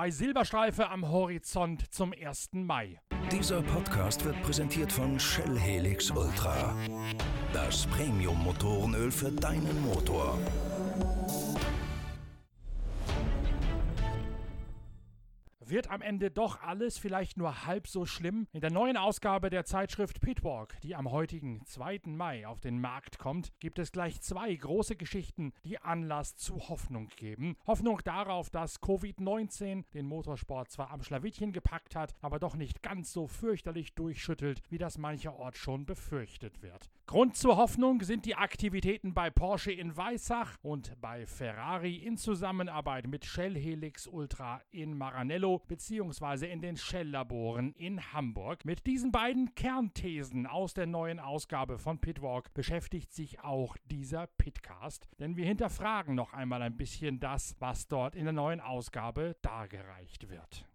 Zwei Silberstreife am Horizont zum 1. Mai. Dieser Podcast wird präsentiert von Shell Helix Ultra. Das Premium-Motorenöl für deinen Motor. Wird am Ende doch alles vielleicht nur halb so schlimm? In der neuen Ausgabe der Zeitschrift Pitwalk, die am heutigen 2. Mai auf den Markt kommt, gibt es gleich zwei große Geschichten, die Anlass zu Hoffnung geben. Hoffnung darauf, dass Covid-19 den Motorsport zwar am Schlawittchen gepackt hat, aber doch nicht ganz so fürchterlich durchschüttelt, wie das mancherorts schon befürchtet wird. Grund zur Hoffnung sind die Aktivitäten bei Porsche in Weissach und bei Ferrari in Zusammenarbeit mit Shell Helix Ultra in Maranello bzw. in den Shell-Laboren in Hamburg. Mit diesen beiden Kernthesen aus der neuen Ausgabe von Pitwalk beschäftigt sich auch dieser Pitcast, denn wir hinterfragen noch einmal ein bisschen das, was dort in der neuen Ausgabe dargereicht wird.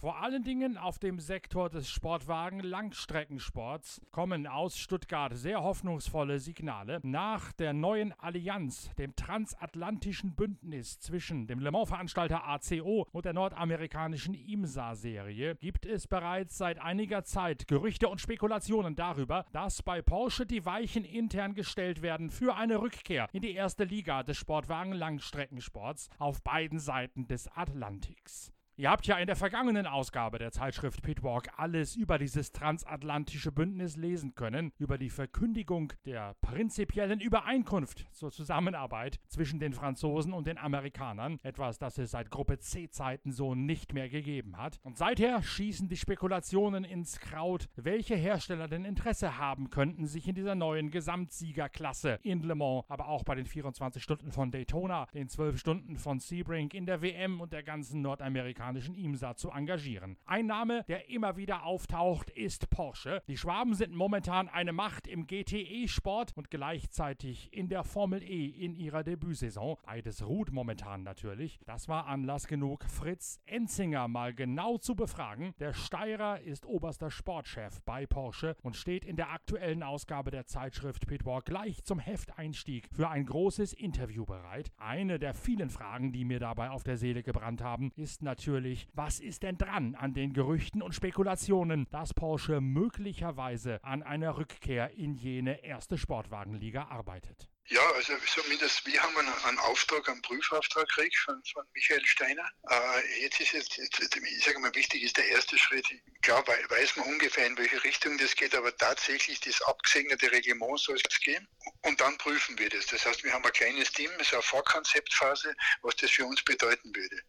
Vor allen Dingen auf dem Sektor des Sportwagen-Langstreckensports kommen aus Stuttgart sehr hoffnungsvolle Signale. Nach der neuen Allianz, dem transatlantischen Bündnis zwischen dem Le Mans-Veranstalter ACO und der nordamerikanischen IMSA-Serie, gibt es bereits seit einiger Zeit Gerüchte und Spekulationen darüber, dass bei Porsche die Weichen intern gestellt werden für eine Rückkehr in die erste Liga des Sportwagen-Langstreckensports auf beiden Seiten des Atlantiks. Ihr habt ja in der vergangenen Ausgabe der Zeitschrift Pitwalk alles über dieses transatlantische Bündnis lesen können, über die Verkündigung der prinzipiellen Übereinkunft zur Zusammenarbeit zwischen den Franzosen und den Amerikanern, etwas, das es seit Gruppe C-Zeiten so nicht mehr gegeben hat. Und seither schießen die Spekulationen ins Kraut, welche Hersteller denn Interesse haben könnten, sich in dieser neuen Gesamtsiegerklasse in Le Mans, aber auch bei den 24 Stunden von Daytona, den 12 Stunden von Sebring, in der WM und der ganzen nordamerikanischen amerikanischen IMSA zu engagieren. Ein Name, der immer wieder auftaucht, ist Porsche. Die Schwaben sind momentan eine Macht im GTE-Sport und gleichzeitig in der Formel E in ihrer Debütsaison. Beides ruht momentan natürlich. Das war Anlass genug, Fritz Enzinger mal genau zu befragen. Der Steirer ist oberster Sportchef bei Porsche und steht in der aktuellen Ausgabe der Zeitschrift Pitwalk gleich zum Hefteinstieg für ein großes Interview bereit. Eine der vielen Fragen, die mir dabei auf der Seele gebrannt haben, ist natürlich, natürlich, was ist denn dran an den Gerüchten und Spekulationen, dass Porsche möglicherweise an einer Rückkehr in jene erste Sportwagenliga arbeitet? Ja, also zumindest wir haben einen, Auftrag, einen Prüfauftrag gekriegt von, von Michael Steiner. Äh, jetzt ist es, ich sage mal, wichtig ist der erste Schritt. Klar weiß man ungefähr, in welche Richtung das geht, aber tatsächlich das abgesegnete Reglement soll es gehen. Und dann prüfen wir das. Das heißt, wir haben ein kleines Team, es ist eine Vorkonzeptphase, was das für uns bedeuten würde.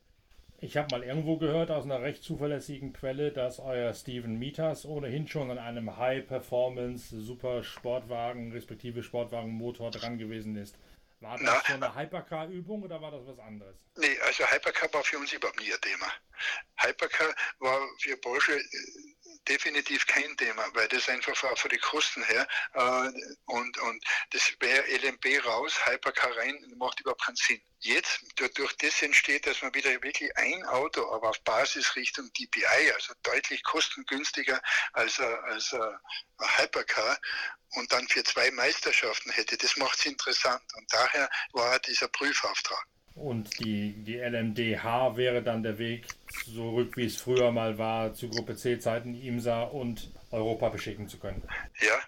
Ich habe mal irgendwo gehört aus einer recht zuverlässigen Quelle, dass euer Steven Mieters ohnehin schon an einem High-Performance Super Sportwagen respektive Sportwagenmotor dran gewesen ist. War das Na, so eine Hypercar-Übung oder war das was anderes? Nee, also Hypercar war für uns überhaupt nie ein Thema. Hypercar war für Porsche äh, definitiv kein Thema, weil das einfach von den Kosten her äh, und, und das wäre LMP raus, Hypercar rein, macht überhaupt keinen Sinn. Jetzt, durch das entsteht, dass man wieder wirklich ein Auto, aber auf Basis Richtung DPI, also deutlich kostengünstiger als, ein, als ein Hypercar und dann für zwei Meisterschaften hätte. Das macht es interessant und daher war dieser Prüfauftrag. Und die, die LMDH wäre dann der Weg zurück, wie es früher mal war, zu Gruppe C-Zeiten IMSA und Europa beschicken zu können. Ja,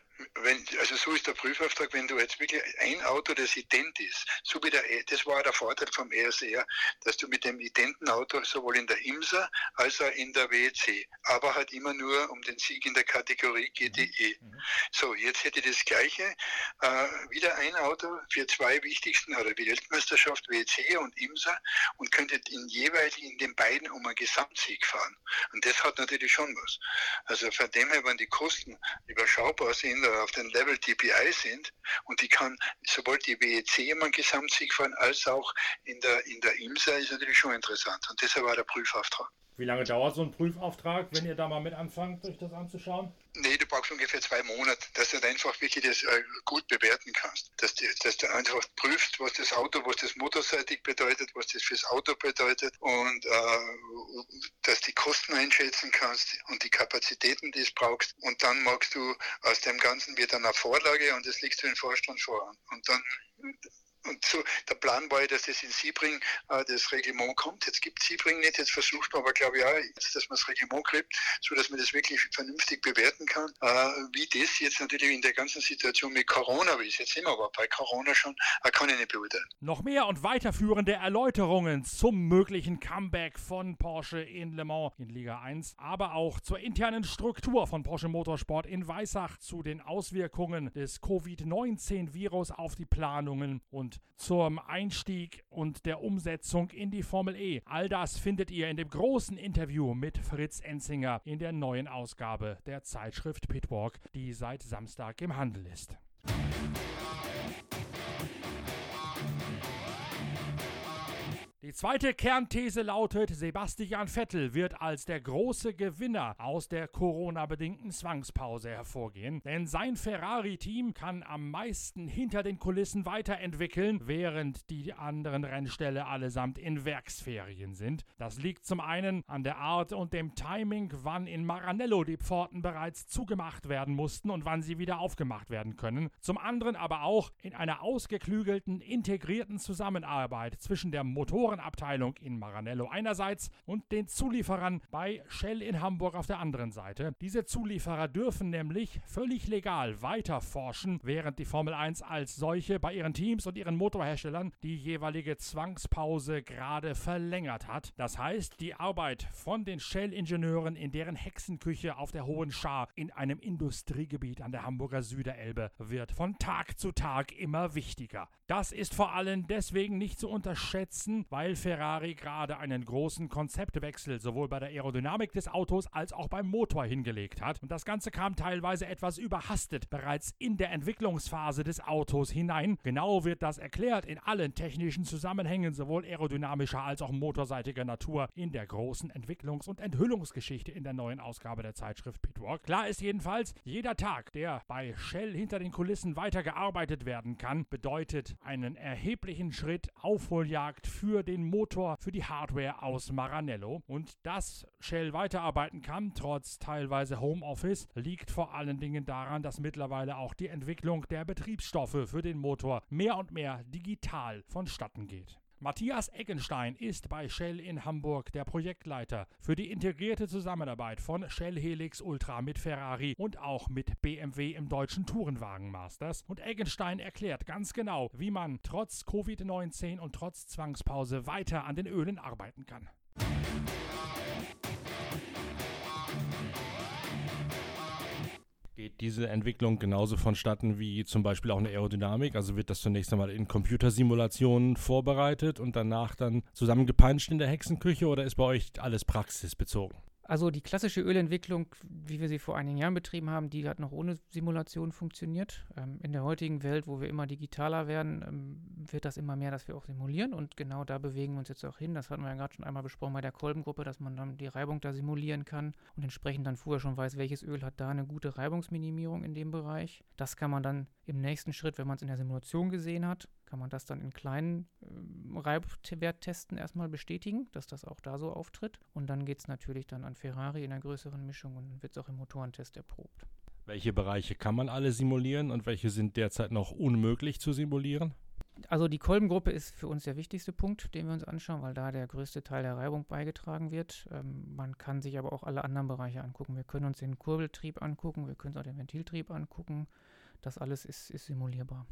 wenn, also so ist der Prüfauftrag, wenn du jetzt wirklich ein Auto, das ident ist, so wie der, das war der Vorteil vom ESR, dass du mit dem identen Auto sowohl in der IMSA als auch in der WEC, aber halt immer nur um den Sieg in der Kategorie GTE. Mhm. So, jetzt hätte ich das gleiche, äh, wieder ein Auto für zwei wichtigsten, oder die Weltmeisterschaft WEC und IMSA und könnte in jeweils in den beiden um einen Gesamtsieg fahren. Und das hat natürlich schon was. Also von dem her, wenn die Kosten überschaubar sind, auf den Level DPI sind und die kann sowohl die WEC einen Gesamtsieg fahren als auch in der, in der IMSA ist natürlich schon interessant und deshalb war der Prüfauftrag. Wie lange dauert so ein Prüfauftrag, wenn ihr da mal mit anfangt, euch das anzuschauen? Nee, du brauchst ungefähr zwei Monate, dass du einfach wirklich das äh, gut bewerten kannst. Dass, die, dass du einfach prüfst, was das Auto, was das motorseitig bedeutet, was das fürs Auto bedeutet und äh, dass die Kosten einschätzen kannst und die Kapazitäten, die es brauchst. Und dann magst du aus dem Ganzen wieder eine Vorlage und das legst du den Vorstand vor. Und dann Und so, der Plan war ja, dass das in Siebring äh, das Reglement kommt. Jetzt gibt es Siebring nicht, jetzt versucht man aber, glaube ich, auch, jetzt, dass man das Reglement kriegt, sodass man das wirklich vernünftig bewerten kann. Äh, wie das jetzt natürlich in der ganzen Situation mit Corona ist, jetzt sind wir aber bei Corona schon, äh, kann ich nicht beurteilen. Noch mehr und weiterführende Erläuterungen zum möglichen Comeback von Porsche in Le Mans in Liga 1, aber auch zur internen Struktur von Porsche Motorsport in Weissach, zu den Auswirkungen des Covid-19-Virus auf die Planungen und zum Einstieg und der Umsetzung in die Formel E. All das findet ihr in dem großen Interview mit Fritz Enzinger in der neuen Ausgabe der Zeitschrift Pitwalk, die seit Samstag im Handel ist. Die zweite Kernthese lautet, Sebastian Vettel wird als der große Gewinner aus der Corona-bedingten Zwangspause hervorgehen, denn sein Ferrari-Team kann am meisten hinter den Kulissen weiterentwickeln, während die anderen Rennställe allesamt in Werksferien sind. Das liegt zum einen an der Art und dem Timing, wann in Maranello die Pforten bereits zugemacht werden mussten und wann sie wieder aufgemacht werden können. Zum anderen aber auch in einer ausgeklügelten, integrierten Zusammenarbeit zwischen der Motoren Motorenabteilung in Maranello einerseits und den Zulieferern bei Shell in Hamburg auf der anderen Seite. Diese Zulieferer dürfen nämlich völlig legal weiter forschen, während die Formel 1 als solche bei ihren Teams und ihren Motorherstellern die jeweilige Zwangspause gerade verlängert hat. Das heißt, die Arbeit von den Shell-Ingenieuren in deren Hexenküche auf der Hohen Schar in einem Industriegebiet an der Hamburger Süderelbe wird von Tag zu Tag immer wichtiger. Das ist vor allem deswegen nicht zu unterschätzen, weil Ferrari gerade einen großen Konzeptwechsel sowohl bei der Aerodynamik des Autos als auch beim Motor hingelegt hat. Und das Ganze kam teilweise etwas überhastet bereits in der Entwicklungsphase des Autos hinein. Genau wird das erklärt in allen technischen Zusammenhängen, sowohl aerodynamischer als auch motorseitiger Natur, in der großen Entwicklungs- und Enthüllungsgeschichte in der neuen Ausgabe der Zeitschrift Pitwalk. Klar ist jedenfalls, jeder Tag, der bei Shell hinter den Kulissen weitergearbeitet werden kann, bedeutet einen erheblichen Schritt Aufholjagd für den Motor, für die Hardware aus Maranello. Und dass Shell weiterarbeiten kann, trotz teilweise Homeoffice, liegt vor allen Dingen daran, dass mittlerweile auch die Entwicklung der Betriebsstoffe für den Motor mehr und mehr digital vonstatten geht. Matthias Eggenstein ist bei Shell in Hamburg der Projektleiter für die integrierte Zusammenarbeit von Shell Helix Ultra mit Ferrari und auch mit BMW im deutschen Tourenwagen Masters. Und Eggenstein erklärt ganz genau, wie man trotz Covid-19 und trotz Zwangspause weiter an den Ölen arbeiten kann. Geht diese Entwicklung genauso vonstatten wie zum Beispiel auch eine Aerodynamik? Also wird das zunächst einmal in Computersimulationen vorbereitet und danach dann zusammengepanscht in der Hexenküche oder ist bei euch alles praxisbezogen? Also die klassische Ölentwicklung, wie wir sie vor einigen Jahren betrieben haben, die hat noch ohne Simulation funktioniert. Ähm, in der heutigen Welt, wo wir immer digitaler werden, ähm, wird das immer mehr, dass wir auch simulieren und genau da bewegen wir uns jetzt auch hin. Das hatten wir ja gerade schon einmal besprochen bei der Kolbengruppe, dass man dann die Reibung da simulieren kann und entsprechend dann vorher schon weiß, welches Öl hat da eine gute Reibungsminimierung in dem Bereich. Das kann man dann im nächsten Schritt, wenn man es in der Simulation gesehen hat, kann man das dann in kleinen äh, Reibwerttesten erstmal bestätigen, dass das auch da so auftritt. Und dann geht es natürlich dann an Ferrari in einer größeren Mischung und dann wird es auch im Motorentest erprobt. Welche Bereiche kann man alle simulieren und welche sind derzeit noch unmöglich zu simulieren? Also die Kolbengruppe ist für uns der wichtigste Punkt, den wir uns anschauen, weil da der größte Teil der Reibung beigetragen wird. Ähm, man kann sich aber auch alle anderen Bereiche angucken. Wir können uns den Kurbeltrieb angucken, wir können uns auch den Ventiltrieb angucken. Das alles ist, ist simulierbar.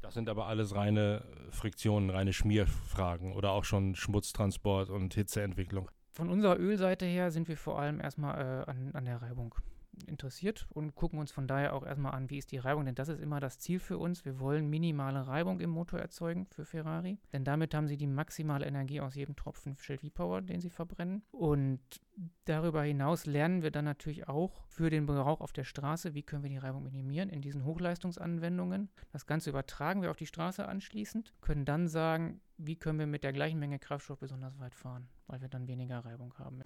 Das sind aber alles reine Friktionen, reine Schmierfragen oder auch schon Schmutztransport und Hitzeentwicklung. Von unserer Ölseite her sind wir vor allem erstmal äh, an, an der Reibung interessiert und gucken uns von daher auch erstmal an, wie ist die Reibung, denn das ist immer das Ziel für uns. Wir wollen minimale Reibung im Motor erzeugen für Ferrari, denn damit haben sie die maximale Energie aus jedem Tropfen Shell V-Power, den sie verbrennen. Und darüber hinaus lernen wir dann natürlich auch für den Gebrauch auf der Straße, wie können wir die Reibung minimieren in diesen Hochleistungsanwendungen. Das Ganze übertragen wir auf die Straße anschließend, können dann sagen, wie können wir mit der gleichen Menge Kraftstoff besonders weit fahren, weil wir dann weniger Reibung haben.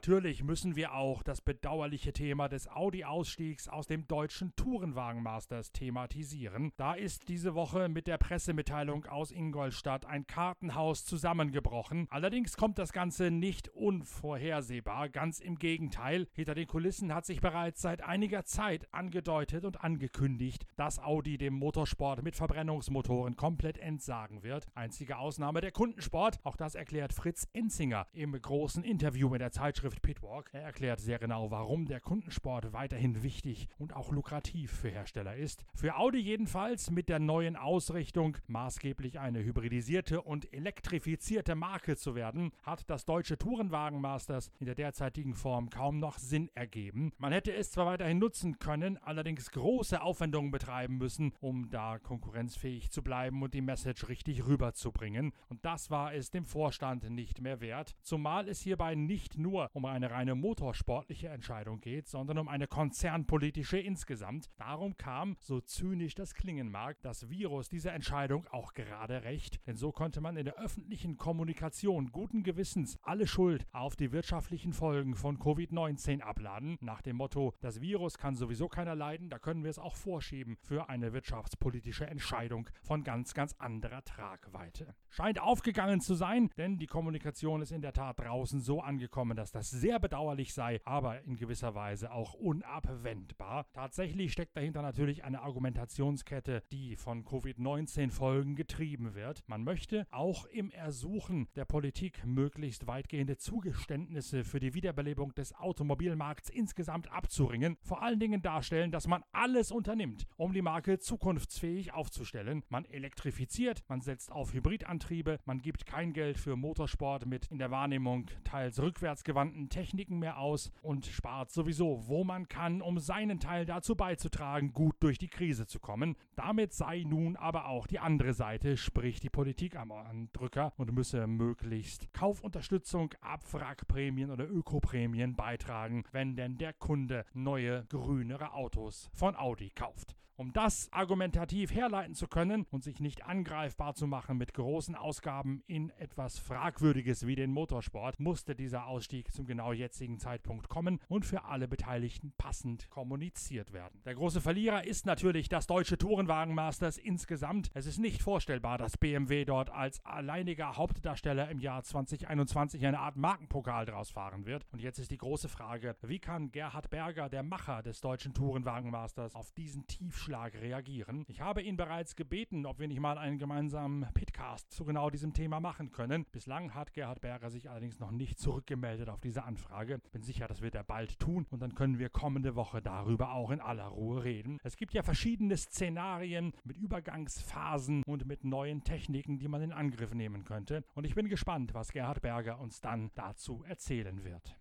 Natürlich müssen wir auch das bedauerliche Thema des Audi-Ausstiegs aus dem deutschen Tourenwagen Masters thematisieren. Da ist diese Woche mit der Pressemitteilung aus Ingolstadt ein Kartenhaus zusammengebrochen. Allerdings kommt das Ganze nicht unvorhersehbar, ganz im Gegenteil. Hinter den Kulissen hat sich bereits seit einiger Zeit angedeutet und angekündigt, dass Audi dem Motorsport mit Verbrennungsmotoren komplett entsagen wird. Einzige Ausnahme der Kundensport, auch das erklärt Fritz Enzinger im großen Interview mit der Zeitschrift Pitwalk. Er erklärt sehr genau, warum der Kundensport weiterhin wichtig und auch lukrativ für Hersteller ist. Für Audi jedenfalls mit der neuen Ausrichtung, maßgeblich eine hybridisierte und elektrifizierte Marke zu werden, hat das deutsche Tourenwagen Masters in der derzeitigen Form kaum noch Sinn ergeben. Man hätte es zwar weiterhin nutzen können, allerdings große Aufwendungen betreiben müssen, um da konkurrenzfähig zu bleiben und die Message richtig rüberzubringen. Und das war es dem Vorstand nicht mehr wert, zumal es hierbei nicht nur um eine reine motorsportliche Entscheidung geht, sondern um eine konzernpolitische insgesamt. Darum kam, so zynisch das klingen mag, das Virus dieser Entscheidung auch gerade recht, denn so konnte man in der öffentlichen Kommunikation guten Gewissens alle Schuld auf die wirtschaftlichen Folgen von Covid-19 abladen, nach dem Motto, das Virus kann sowieso keiner leiden, da können wir es auch vorschieben für eine wirtschaftspolitische Entscheidung von ganz, ganz anderer Tragweite. Scheint aufgegangen zu sein, denn die Kommunikation ist in der Tat draußen so angekommen, dass das sehr bedauerlich sei, aber in gewisser Weise auch unabwendbar. Tatsächlich steckt dahinter natürlich eine Argumentationskette, die von Covid-19-Folgen getrieben wird. Man möchte auch im Ersuchen der Politik möglichst weitgehende Zugeständnisse für die Wiederbelebung des Automobilmarkts insgesamt abzuringen, vor allen Dingen darstellen, dass man alles unternimmt, um die Marke zukunftsfähig aufzustellen. Man elektrifiziert, man setzt auf Hybridantriebe, man gibt kein Geld für Motorsport mit in der Wahrnehmung teils rückwärtsgewandten Techniken mehr aus und spart sowieso, wo man kann, um seinen Teil dazu beizutragen, gut durch die Krise zu kommen. Damit sei nun aber auch die andere Seite, sprich die Politik am Drücker und müsse möglichst Kaufunterstützung, Abwrackprämien oder Ökoprämien beitragen, wenn denn der Kunde neue grünere Autos von Audi kauft. Um das argumentativ herleiten zu können und sich nicht angreifbar zu machen mit großen Ausgaben in etwas Fragwürdiges wie den Motorsport, musste dieser Ausstieg zum genau jetzigen Zeitpunkt kommen und für alle Beteiligten passend kommuniziert werden. Der große Verlierer ist natürlich das deutsche Tourenwagenmasters insgesamt. Es ist nicht vorstellbar, dass BMW dort als alleiniger Hauptdarsteller im Jahr 2021 eine Art Markenpokal draus fahren wird. Und jetzt ist die große Frage, wie kann Gerhard Berger, der Macher des deutschen Tourenwagenmasters, auf diesen Tiefschlag Vorschlag reagieren. Ich habe ihn bereits gebeten, ob wir nicht mal einen gemeinsamen Pitcast zu genau diesem Thema machen können. Bislang hat Gerhard Berger sich allerdings noch nicht zurückgemeldet auf diese Anfrage. Bin sicher, das wird er bald tun und dann können wir kommende Woche darüber auch in aller Ruhe reden. Es gibt ja verschiedene Szenarien mit Übergangsphasen und mit neuen Techniken, die man in Angriff nehmen könnte. Und ich bin gespannt, was Gerhard Berger uns dann dazu erzählen wird.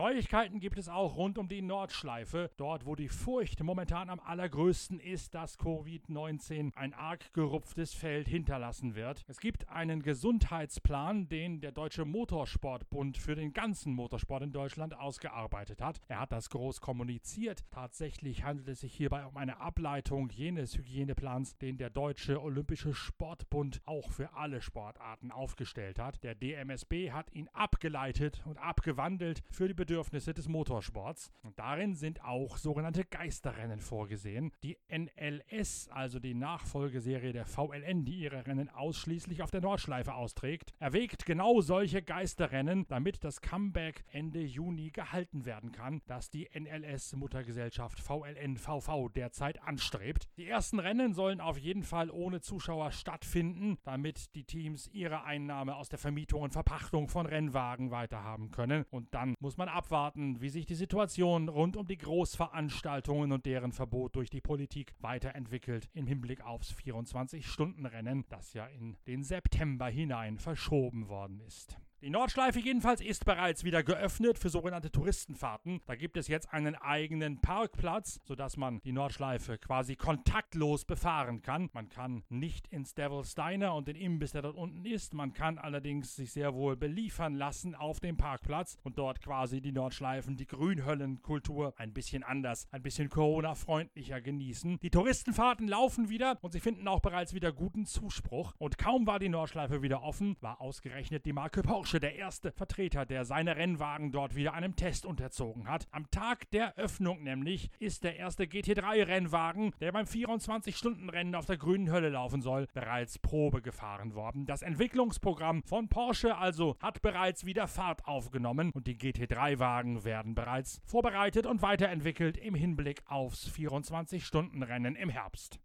Neuigkeiten gibt es auch rund um die Nordschleife, dort wo die Furcht momentan am allergrößten ist, dass Covid-19 ein arg gerupftes Feld hinterlassen wird. Es gibt einen Gesundheitsplan, den der Deutsche Motorsportbund für den ganzen Motorsport in Deutschland ausgearbeitet hat. Er hat das groß kommuniziert. Tatsächlich handelt es sich hierbei um eine Ableitung jenes Hygieneplans, den der Deutsche Olympische Sportbund auch für alle Sportarten aufgestellt hat. Der DMSB hat ihn abgeleitet und abgewandelt für die Bedürfnisse des Motorsports. Und darin sind auch sogenannte Geisterrennen vorgesehen. Die NLS, also die Nachfolgeserie der VLN, die ihre Rennen ausschließlich auf der Nordschleife austrägt, erwägt genau solche Geisterrennen, damit das Comeback Ende Juni gehalten werden kann, das die NLS-Muttergesellschaft VLN-VV derzeit anstrebt. Die ersten Rennen sollen auf jeden Fall ohne Zuschauer stattfinden, damit die Teams ihre Einnahme aus der Vermietung und Verpachtung von Rennwagen weiterhaben können. Und dann muss man abwarten, wie sich die Situation rund um die Großveranstaltungen und deren Verbot durch die Politik weiterentwickelt im Hinblick aufs 24-Stunden-Rennen, das ja in den September hinein verschoben worden ist. Die Nordschleife jedenfalls ist bereits wieder geöffnet für sogenannte Touristenfahrten. Da gibt es jetzt einen eigenen Parkplatz, sodass man die Nordschleife quasi kontaktlos befahren kann. Man kann nicht ins Devil's Diner und den Imbiss, der dort unten ist. Man kann allerdings sich sehr wohl beliefern lassen auf dem Parkplatz und dort quasi die Nordschleifen, die Grünhöllenkultur ein bisschen anders, ein bisschen Corona-freundlicher genießen. Die Touristenfahrten laufen wieder und sie finden auch bereits wieder guten Zuspruch. Und kaum war die Nordschleife wieder offen, war ausgerechnet die Marke Porsche der erste Vertreter, der seine Rennwagen dort wieder einem Test unterzogen hat. Am Tag der Öffnung nämlich ist der erste GT3-Rennwagen, der beim 24-Stunden-Rennen auf der grünen Hölle laufen soll, bereits Probe gefahren worden. Das Entwicklungsprogramm von Porsche also hat bereits wieder Fahrt aufgenommen und die GT3-Wagen werden bereits vorbereitet und weiterentwickelt im Hinblick aufs 24-Stunden-Rennen im Herbst.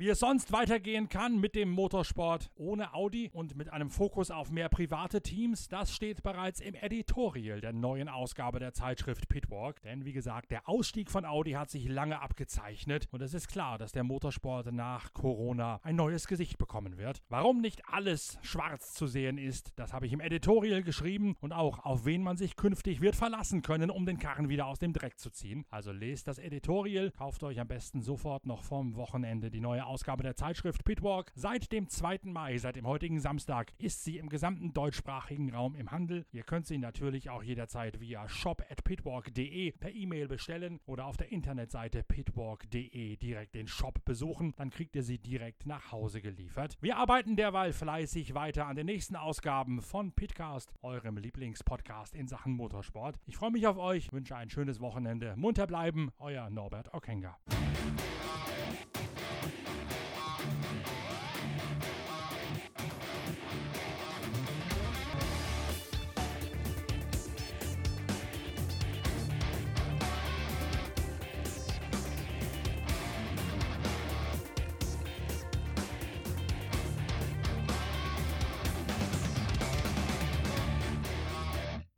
Wie es sonst weitergehen kann mit dem Motorsport ohne Audi und mit einem Fokus auf mehr private Teams, das steht bereits im Editorial der neuen Ausgabe der Zeitschrift Pitwalk. Denn wie gesagt, der Ausstieg von Audi hat sich lange abgezeichnet und es ist klar, dass der Motorsport nach Corona ein neues Gesicht bekommen wird. Warum nicht alles schwarz zu sehen ist, das habe ich im Editorial geschrieben und auch auf wen man sich künftig wird verlassen können, um den Karren wieder aus dem Dreck zu ziehen. Also lest das Editorial, kauft euch am besten sofort noch vom Wochenende die neue Ausgabe der Zeitschrift Pitwalk. Seit dem 2. Mai, seit dem heutigen Samstag, ist sie im gesamten deutschsprachigen Raum im Handel. Ihr könnt sie natürlich auch jederzeit via shop.pitwalk.de per E-Mail bestellen oder auf der Internetseite pitwalk.de direkt den Shop besuchen. Dann kriegt ihr sie direkt nach Hause geliefert. Wir arbeiten derweil fleißig weiter an den nächsten Ausgaben von Pitcast, eurem Lieblingspodcast in Sachen Motorsport. Ich freue mich auf euch, wünsche ein schönes Wochenende. Munter bleiben, euer Norbert Okenga.